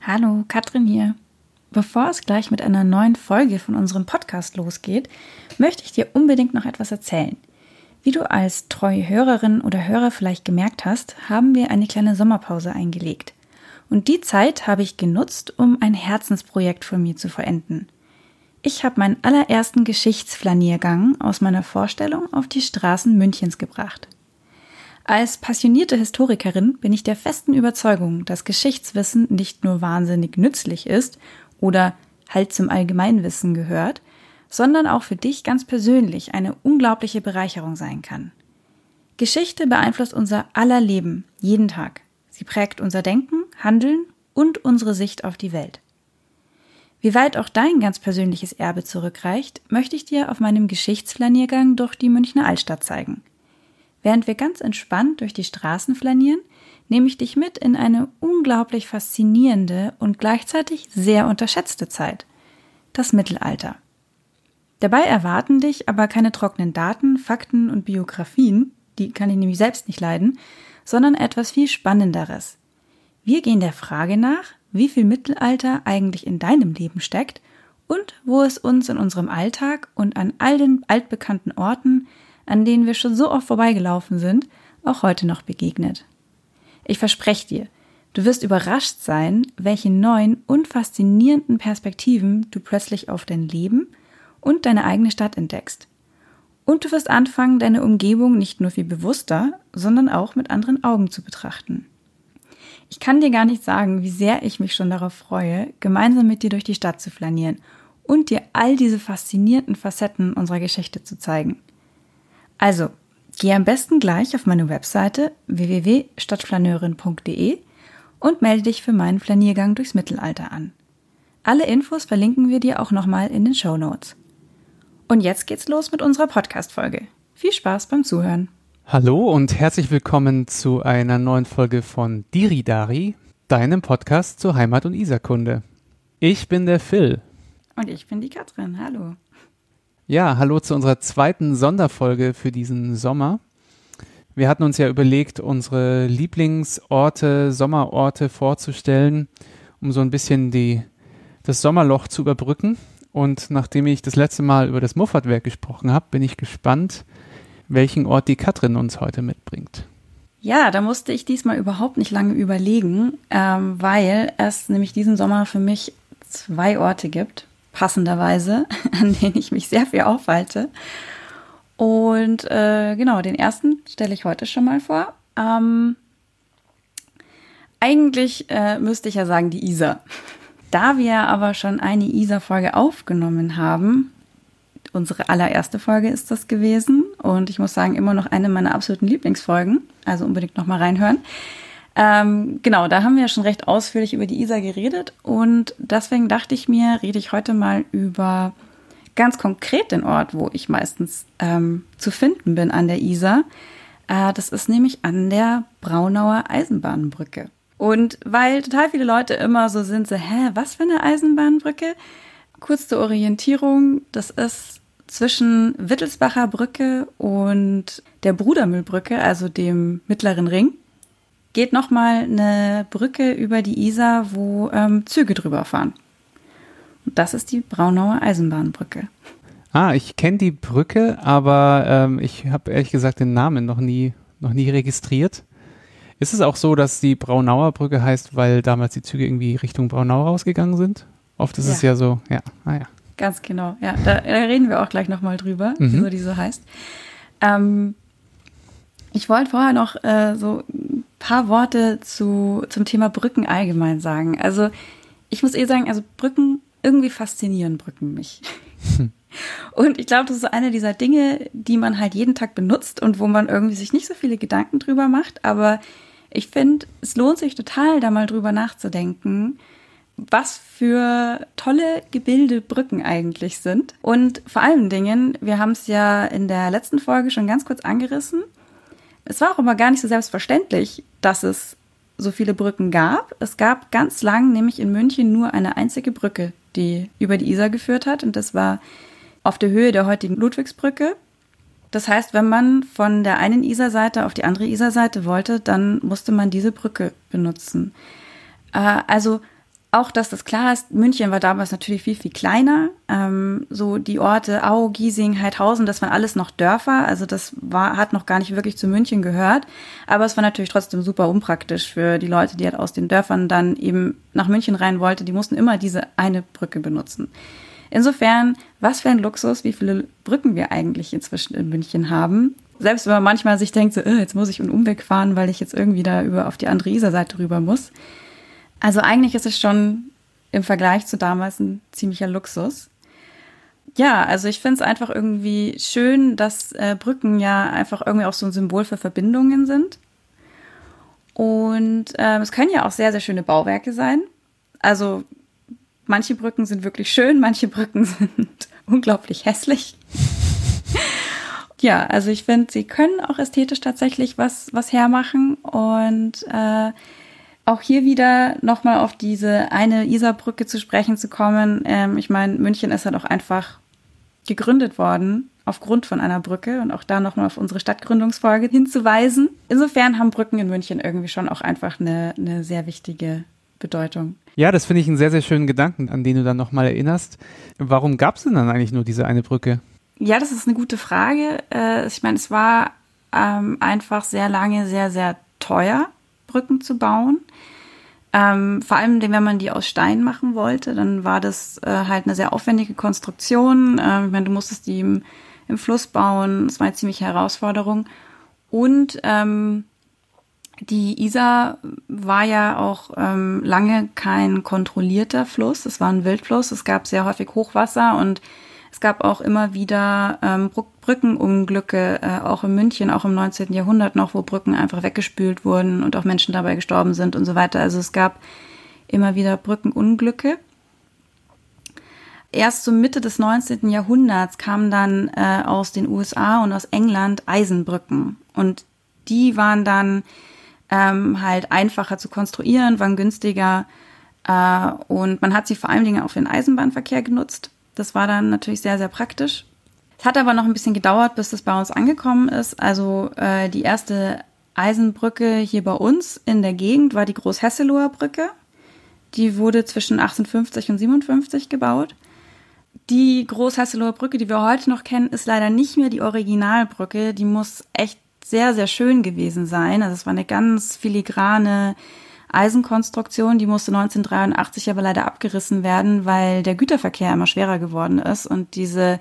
Hallo, Katrin hier. Bevor es gleich mit einer neuen Folge von unserem Podcast losgeht, möchte ich dir unbedingt noch etwas erzählen. Wie du als treue Hörerin oder Hörer vielleicht gemerkt hast, haben wir eine kleine Sommerpause eingelegt. Und die Zeit habe ich genutzt, um ein Herzensprojekt von mir zu verenden. Ich habe meinen allerersten Geschichtsflaniergang aus meiner Vorstellung auf die Straßen Münchens gebracht. Als passionierte Historikerin bin ich der festen Überzeugung, dass Geschichtswissen nicht nur wahnsinnig nützlich ist oder halt zum Allgemeinwissen gehört, sondern auch für dich ganz persönlich eine unglaubliche Bereicherung sein kann. Geschichte beeinflusst unser aller Leben, jeden Tag. Sie prägt unser Denken, Handeln und unsere Sicht auf die Welt. Wie weit auch dein ganz persönliches Erbe zurückreicht, möchte ich dir auf meinem Geschichtsflaniergang durch die Münchner Altstadt zeigen. Während wir ganz entspannt durch die Straßen flanieren, nehme ich dich mit in eine unglaublich faszinierende und gleichzeitig sehr unterschätzte Zeit, das Mittelalter. Dabei erwarten dich aber keine trockenen Daten, Fakten und Biografien, die kann ich nämlich selbst nicht leiden, sondern etwas viel Spannenderes. Wir gehen der Frage nach, wie viel Mittelalter eigentlich in deinem Leben steckt und wo es uns in unserem Alltag und an all den altbekannten Orten an denen wir schon so oft vorbeigelaufen sind, auch heute noch begegnet. Ich verspreche dir, du wirst überrascht sein, welche neuen und faszinierenden Perspektiven du plötzlich auf dein Leben und deine eigene Stadt entdeckst. Und du wirst anfangen, deine Umgebung nicht nur viel bewusster, sondern auch mit anderen Augen zu betrachten. Ich kann dir gar nicht sagen, wie sehr ich mich schon darauf freue, gemeinsam mit dir durch die Stadt zu flanieren und dir all diese faszinierenden Facetten unserer Geschichte zu zeigen. Also, geh am besten gleich auf meine Webseite www.stadtflaneurin.de und melde dich für meinen Flaniergang durchs Mittelalter an. Alle Infos verlinken wir dir auch nochmal in den Show Notes. Und jetzt geht's los mit unserer Podcast-Folge. Viel Spaß beim Zuhören. Hallo und herzlich willkommen zu einer neuen Folge von Diridari, deinem Podcast zur Heimat- und Isarkunde. Ich bin der Phil. Und ich bin die Katrin. Hallo. Ja, hallo zu unserer zweiten Sonderfolge für diesen Sommer. Wir hatten uns ja überlegt, unsere Lieblingsorte, Sommerorte vorzustellen, um so ein bisschen die, das Sommerloch zu überbrücken. Und nachdem ich das letzte Mal über das Muffatwerk gesprochen habe, bin ich gespannt, welchen Ort die Katrin uns heute mitbringt. Ja, da musste ich diesmal überhaupt nicht lange überlegen, ähm, weil es nämlich diesen Sommer für mich zwei Orte gibt, passenderweise, an denen ich mich sehr viel aufhalte. Und äh, genau, den ersten stelle ich heute schon mal vor. Ähm, eigentlich äh, müsste ich ja sagen die Isar. Da wir aber schon eine Isar-Folge aufgenommen haben, unsere allererste Folge ist das gewesen und ich muss sagen, immer noch eine meiner absoluten Lieblingsfolgen, also unbedingt nochmal reinhören. Ähm, genau, da haben wir ja schon recht ausführlich über die Isar geredet und deswegen dachte ich mir, rede ich heute mal über ganz konkret den Ort, wo ich meistens ähm, zu finden bin an der Isar. Äh, das ist nämlich an der Braunauer Eisenbahnbrücke. Und weil total viele Leute immer so sind, so, hä, was für eine Eisenbahnbrücke? Kurz zur Orientierung, das ist zwischen Wittelsbacher Brücke und der Brudermühlbrücke, also dem mittleren Ring geht nochmal eine Brücke über die Isar, wo ähm, Züge drüber fahren. Und das ist die Braunauer Eisenbahnbrücke. Ah, ich kenne die Brücke, aber ähm, ich habe ehrlich gesagt den Namen noch nie, noch nie registriert. Ist es auch so, dass die Braunauer Brücke heißt, weil damals die Züge irgendwie Richtung Braunau rausgegangen sind? Oft ist ja. es ja so, ja, ah ja. Ganz genau, ja. Da, da reden wir auch gleich nochmal drüber, mhm. wieso die so heißt. Ähm, ich wollte vorher noch äh, so paar Worte zu, zum Thema Brücken allgemein sagen. Also ich muss eh sagen, also Brücken, irgendwie faszinieren Brücken mich. Und ich glaube, das ist eine dieser Dinge, die man halt jeden Tag benutzt und wo man irgendwie sich nicht so viele Gedanken drüber macht. Aber ich finde, es lohnt sich total, da mal drüber nachzudenken, was für tolle Gebilde Brücken eigentlich sind. Und vor allen Dingen, wir haben es ja in der letzten Folge schon ganz kurz angerissen, es war auch immer gar nicht so selbstverständlich, dass es so viele Brücken gab. Es gab ganz lang nämlich in München nur eine einzige Brücke, die über die Isar geführt hat. Und das war auf der Höhe der heutigen Ludwigsbrücke. Das heißt, wenn man von der einen Isarseite auf die andere Isarseite wollte, dann musste man diese Brücke benutzen. Äh, also auch, dass das klar ist, München war damals natürlich viel, viel kleiner. Ähm, so die Orte Au, Giesing, Heidhausen, das waren alles noch Dörfer. Also das war, hat noch gar nicht wirklich zu München gehört. Aber es war natürlich trotzdem super unpraktisch für die Leute, die halt aus den Dörfern dann eben nach München rein wollten. Die mussten immer diese eine Brücke benutzen. Insofern, was für ein Luxus, wie viele Brücken wir eigentlich inzwischen in München haben. Selbst wenn man manchmal sich denkt, so, äh, jetzt muss ich einen Umweg fahren, weil ich jetzt irgendwie da über auf die andere Isar-Seite rüber muss. Also eigentlich ist es schon im Vergleich zu damals ein ziemlicher Luxus. Ja, also ich finde es einfach irgendwie schön, dass äh, Brücken ja einfach irgendwie auch so ein Symbol für Verbindungen sind. Und äh, es können ja auch sehr, sehr schöne Bauwerke sein. Also manche Brücken sind wirklich schön, manche Brücken sind unglaublich hässlich. ja, also ich finde, sie können auch ästhetisch tatsächlich was, was hermachen. Und äh, auch hier wieder nochmal auf diese eine Isarbrücke zu sprechen zu kommen. Ähm, ich meine, München ist halt auch einfach gegründet worden aufgrund von einer Brücke und auch da nochmal auf unsere Stadtgründungsfolge hinzuweisen. Insofern haben Brücken in München irgendwie schon auch einfach eine, eine sehr wichtige Bedeutung. Ja, das finde ich einen sehr, sehr schönen Gedanken, an den du dann nochmal erinnerst. Warum gab es denn dann eigentlich nur diese eine Brücke? Ja, das ist eine gute Frage. Äh, ich meine, es war ähm, einfach sehr lange sehr, sehr teuer, Brücken zu bauen. Ähm, vor allem, wenn man die aus Stein machen wollte, dann war das äh, halt eine sehr aufwendige Konstruktion. Ähm, ich meine, du musstest die im, im Fluss bauen. Das war eine ziemliche Herausforderung. Und ähm, die Isar war ja auch ähm, lange kein kontrollierter Fluss. Es war ein Wildfluss. Es gab sehr häufig Hochwasser und es gab auch immer wieder ähm, Brückenunglücke, äh, auch in München, auch im 19. Jahrhundert noch, wo Brücken einfach weggespült wurden und auch Menschen dabei gestorben sind und so weiter. Also es gab immer wieder Brückenunglücke. Erst zur Mitte des 19. Jahrhunderts kamen dann äh, aus den USA und aus England Eisenbrücken. Und die waren dann ähm, halt einfacher zu konstruieren, waren günstiger. Äh, und man hat sie vor allen Dingen auch für den Eisenbahnverkehr genutzt. Das war dann natürlich sehr, sehr praktisch. Es hat aber noch ein bisschen gedauert, bis das bei uns angekommen ist. Also äh, die erste Eisenbrücke hier bei uns in der Gegend war die Großhesseloher Brücke. Die wurde zwischen 1850 und 57 gebaut. Die Großhesseloher Brücke, die wir heute noch kennen, ist leider nicht mehr die Originalbrücke. Die muss echt sehr, sehr schön gewesen sein. Also es war eine ganz filigrane Eisenkonstruktion, die musste 1983 aber leider abgerissen werden, weil der Güterverkehr immer schwerer geworden ist und diese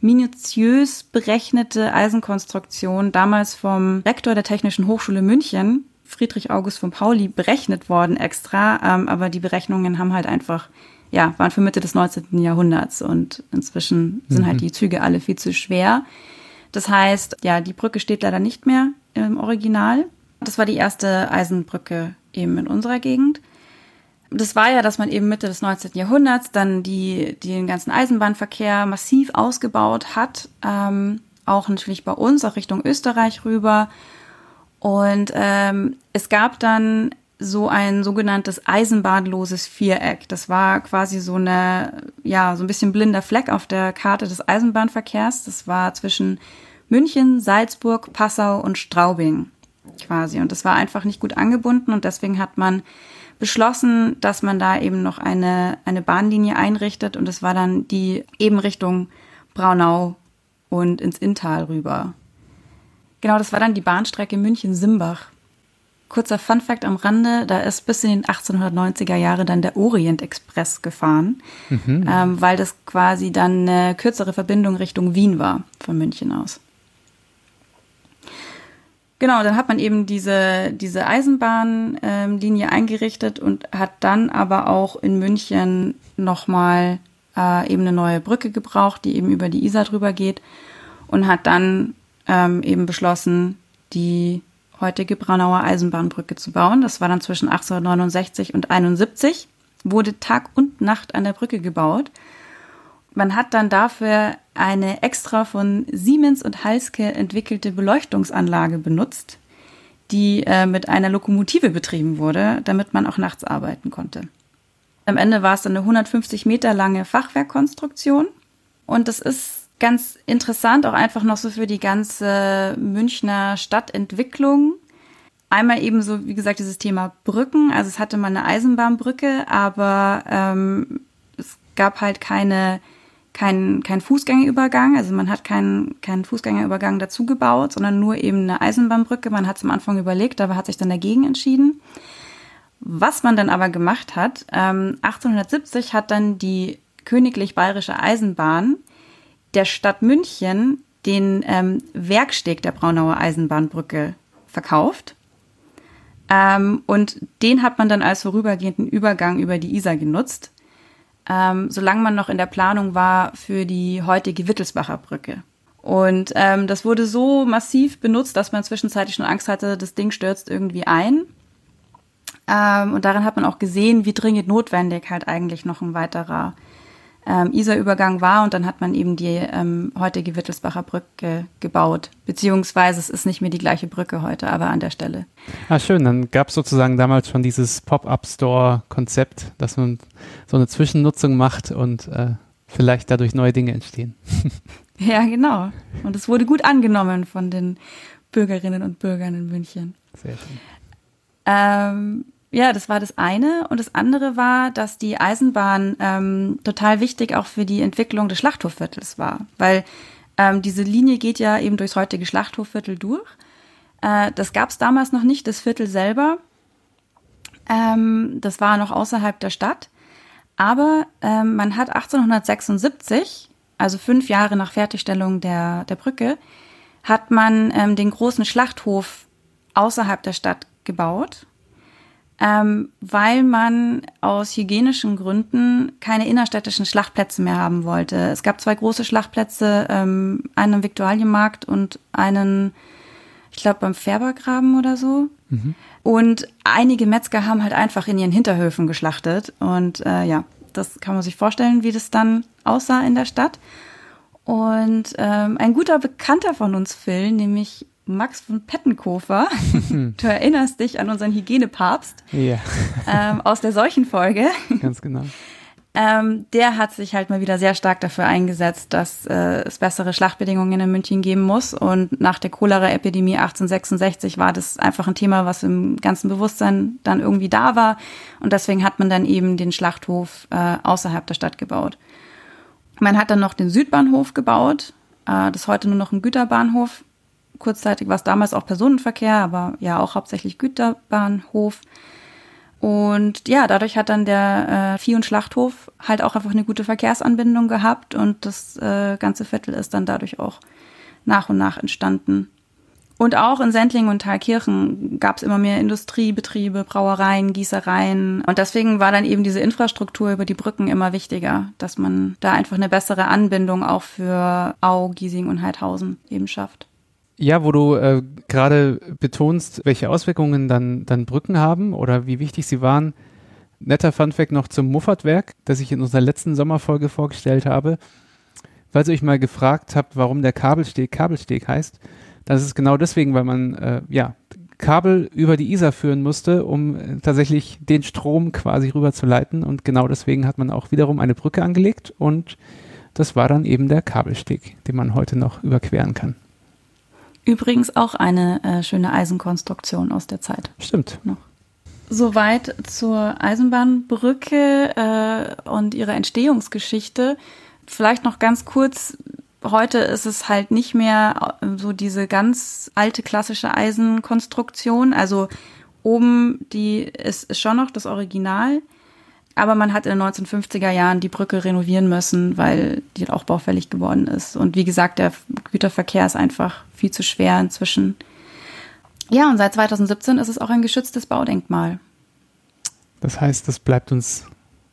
minutiös berechnete Eisenkonstruktion damals vom Rektor der Technischen Hochschule München, Friedrich August von Pauli, berechnet worden extra, ähm, aber die Berechnungen haben halt einfach ja, waren für Mitte des 19. Jahrhunderts und inzwischen sind halt mhm. halt die Züge alle viel zu schwer. Das heißt, ja, die Brücke steht leider nicht mehr im Original. Das war die erste Eisenbrücke eben in unserer Gegend. Das war ja, dass man eben Mitte des 19. Jahrhunderts dann die, den ganzen Eisenbahnverkehr massiv ausgebaut hat. Ähm, auch natürlich bei uns, auch Richtung Österreich rüber. Und ähm, es gab dann so ein sogenanntes eisenbahnloses Viereck. Das war quasi so eine, ja, so ein bisschen blinder Fleck auf der Karte des Eisenbahnverkehrs. Das war zwischen München, Salzburg, Passau und Straubing quasi. Und das war einfach nicht gut angebunden und deswegen hat man beschlossen, dass man da eben noch eine, eine Bahnlinie einrichtet und das war dann die eben Richtung Braunau und ins Inntal rüber. Genau, das war dann die Bahnstrecke München-Simbach. Kurzer Funfact am Rande, da ist bis in den 1890er Jahre dann der Orient Express gefahren, mhm. ähm, weil das quasi dann eine kürzere Verbindung Richtung Wien war, von München aus. Genau, dann hat man eben diese, diese Eisenbahnlinie ähm, eingerichtet und hat dann aber auch in München nochmal äh, eben eine neue Brücke gebraucht, die eben über die Isar drüber geht und hat dann ähm, eben beschlossen, die heutige Braunauer Eisenbahnbrücke zu bauen. Das war dann zwischen 1869 und 71, wurde Tag und Nacht an der Brücke gebaut. Man hat dann dafür eine extra von Siemens und Halske entwickelte Beleuchtungsanlage benutzt, die äh, mit einer Lokomotive betrieben wurde, damit man auch nachts arbeiten konnte. Am Ende war es dann eine 150 Meter lange Fachwerkkonstruktion und das ist ganz interessant, auch einfach noch so für die ganze Münchner Stadtentwicklung. einmal eben so, wie gesagt, dieses Thema Brücken. Also es hatte mal eine Eisenbahnbrücke, aber ähm, es gab halt keine kein, kein Fußgängerübergang, also man hat keinen keinen Fußgängerübergang dazu gebaut, sondern nur eben eine Eisenbahnbrücke. Man hat es am Anfang überlegt, aber hat sich dann dagegen entschieden. Was man dann aber gemacht hat, ähm, 1870 hat dann die Königlich Bayerische Eisenbahn der Stadt München den ähm, Werksteg der Braunauer Eisenbahnbrücke verkauft. Ähm, und den hat man dann als vorübergehenden Übergang über die Isar genutzt, ähm, solange man noch in der Planung war für die heutige Wittelsbacher Brücke. Und ähm, das wurde so massiv benutzt, dass man zwischenzeitlich schon Angst hatte, das Ding stürzt irgendwie ein. Ähm, und darin hat man auch gesehen, wie dringend notwendig halt eigentlich noch ein weiterer ähm, Isarübergang war und dann hat man eben die ähm, heutige Wittelsbacher Brücke gebaut. Beziehungsweise es ist nicht mehr die gleiche Brücke heute, aber an der Stelle. Ah, schön. Dann gab es sozusagen damals schon dieses Pop-up-Store-Konzept, dass man so eine Zwischennutzung macht und äh, vielleicht dadurch neue Dinge entstehen. ja, genau. Und es wurde gut angenommen von den Bürgerinnen und Bürgern in München. Sehr schön. Ähm, ja, das war das eine. Und das andere war, dass die Eisenbahn ähm, total wichtig auch für die Entwicklung des Schlachthofviertels war. Weil ähm, diese Linie geht ja eben durchs heutige Schlachthofviertel durch. Äh, das gab es damals noch nicht, das Viertel selber. Ähm, das war noch außerhalb der Stadt. Aber ähm, man hat 1876, also fünf Jahre nach Fertigstellung der, der Brücke, hat man ähm, den großen Schlachthof außerhalb der Stadt gebaut ähm, weil man aus hygienischen Gründen keine innerstädtischen Schlachtplätze mehr haben wollte. Es gab zwei große Schlachtplätze, ähm, einen am Viktualienmarkt und einen, ich glaube, beim Färbergraben oder so. Mhm. Und einige Metzger haben halt einfach in ihren Hinterhöfen geschlachtet. Und äh, ja, das kann man sich vorstellen, wie das dann aussah in der Stadt. Und ähm, ein guter Bekannter von uns, Phil, nämlich Max von Pettenkofer. du erinnerst dich an unseren Hygienepapst ja. ähm, aus der Seuchenfolge. Ganz genau. Ähm, der hat sich halt mal wieder sehr stark dafür eingesetzt, dass äh, es bessere Schlachtbedingungen in München geben muss. Und nach der Cholera-Epidemie 1866 war das einfach ein Thema, was im ganzen Bewusstsein dann irgendwie da war. Und deswegen hat man dann eben den Schlachthof äh, außerhalb der Stadt gebaut. Man hat dann noch den Südbahnhof gebaut. Äh, das ist heute nur noch ein Güterbahnhof kurzzeitig war es damals auch Personenverkehr, aber ja auch hauptsächlich Güterbahnhof. Und ja, dadurch hat dann der äh, Vieh- und Schlachthof halt auch einfach eine gute Verkehrsanbindung gehabt und das äh, ganze Viertel ist dann dadurch auch nach und nach entstanden. Und auch in Sendling und Thalkirchen gab es immer mehr Industriebetriebe, Brauereien, Gießereien. Und deswegen war dann eben diese Infrastruktur über die Brücken immer wichtiger, dass man da einfach eine bessere Anbindung auch für Au, Giesing und Heidhausen eben schafft. Ja, wo du äh, gerade betonst, welche Auswirkungen dann, dann Brücken haben oder wie wichtig sie waren. Netter Funfact noch zum Muffatwerk, das ich in unserer letzten Sommerfolge vorgestellt habe. Falls ihr euch mal gefragt habt, warum der Kabelsteg Kabelsteg heißt, dann ist genau deswegen, weil man äh, ja Kabel über die Isar führen musste, um äh, tatsächlich den Strom quasi rüberzuleiten. Und genau deswegen hat man auch wiederum eine Brücke angelegt und das war dann eben der Kabelsteg, den man heute noch überqueren kann. Übrigens auch eine äh, schöne Eisenkonstruktion aus der Zeit. Stimmt. Noch. Soweit zur Eisenbahnbrücke äh, und ihrer Entstehungsgeschichte. Vielleicht noch ganz kurz. Heute ist es halt nicht mehr äh, so diese ganz alte klassische Eisenkonstruktion. Also oben die ist, ist schon noch das Original. Aber man hat in den 1950er Jahren die Brücke renovieren müssen, weil die auch baufällig geworden ist. Und wie gesagt, der Güterverkehr ist einfach viel zu schwer inzwischen. Ja, und seit 2017 ist es auch ein geschütztes Baudenkmal. Das heißt, das bleibt uns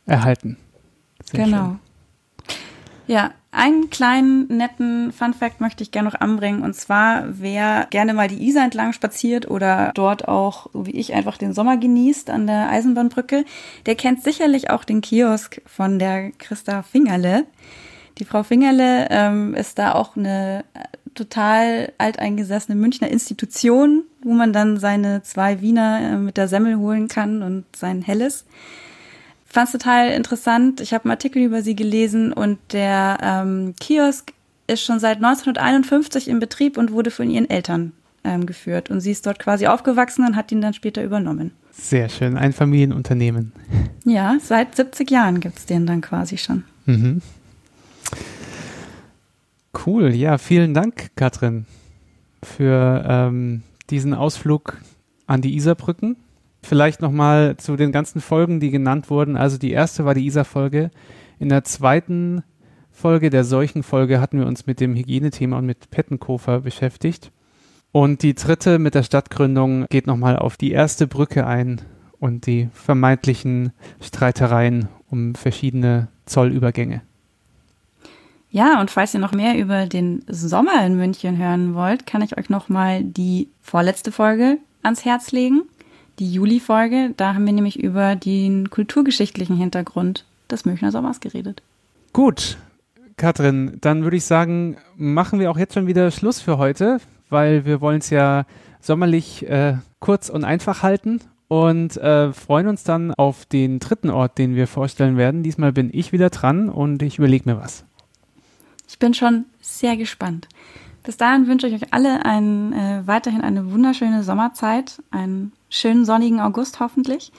erhalten. Sehr genau. Schön. Ja, einen kleinen netten Fun Fact möchte ich gerne noch anbringen. Und zwar, wer gerne mal die Isar entlang spaziert oder dort auch, so wie ich, einfach den Sommer genießt an der Eisenbahnbrücke, der kennt sicherlich auch den Kiosk von der Christa Fingerle. Die Frau Fingerle ähm, ist da auch eine total alteingesessene Münchner Institution, wo man dann seine zwei Wiener äh, mit der Semmel holen kann und sein Helles fand es total interessant. Ich habe einen Artikel über sie gelesen und der ähm, Kiosk ist schon seit 1951 in Betrieb und wurde von ihren Eltern ähm, geführt und sie ist dort quasi aufgewachsen und hat ihn dann später übernommen. Sehr schön, ein Familienunternehmen. Ja, seit 70 Jahren gibt es den dann quasi schon. Mhm. Cool, ja, vielen Dank, Katrin, für ähm, diesen Ausflug an die Isarbrücken. Vielleicht nochmal zu den ganzen Folgen, die genannt wurden. Also die erste war die Isar-Folge. In der zweiten Folge, der Seuchenfolge, hatten wir uns mit dem Hygienethema und mit Pettenkofer beschäftigt. Und die dritte mit der Stadtgründung geht nochmal auf die erste Brücke ein und die vermeintlichen Streitereien um verschiedene Zollübergänge. Ja, und falls ihr noch mehr über den Sommer in München hören wollt, kann ich euch nochmal die vorletzte Folge ans Herz legen, die Juli-Folge. Da haben wir nämlich über den kulturgeschichtlichen Hintergrund des Münchner Sommers geredet. Gut, Katrin, dann würde ich sagen, machen wir auch jetzt schon wieder Schluss für heute, weil wir wollen es ja sommerlich äh, kurz und einfach halten und äh, freuen uns dann auf den dritten Ort, den wir vorstellen werden. Diesmal bin ich wieder dran und ich überlege mir was. Ich bin schon sehr gespannt. Bis dahin wünsche ich euch alle einen, äh, weiterhin eine wunderschöne Sommerzeit, einen schönen sonnigen August hoffentlich.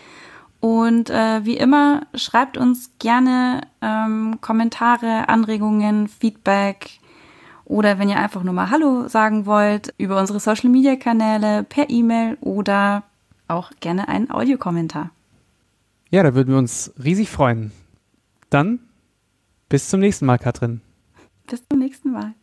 Und äh, wie immer, schreibt uns gerne ähm, Kommentare, Anregungen, Feedback oder wenn ihr einfach nur mal Hallo sagen wollt, über unsere Social Media Kanäle, per E-Mail oder auch gerne einen Audiokommentar. Ja, da würden wir uns riesig freuen. Dann bis zum nächsten Mal, Katrin. Bis zum nächsten Mal.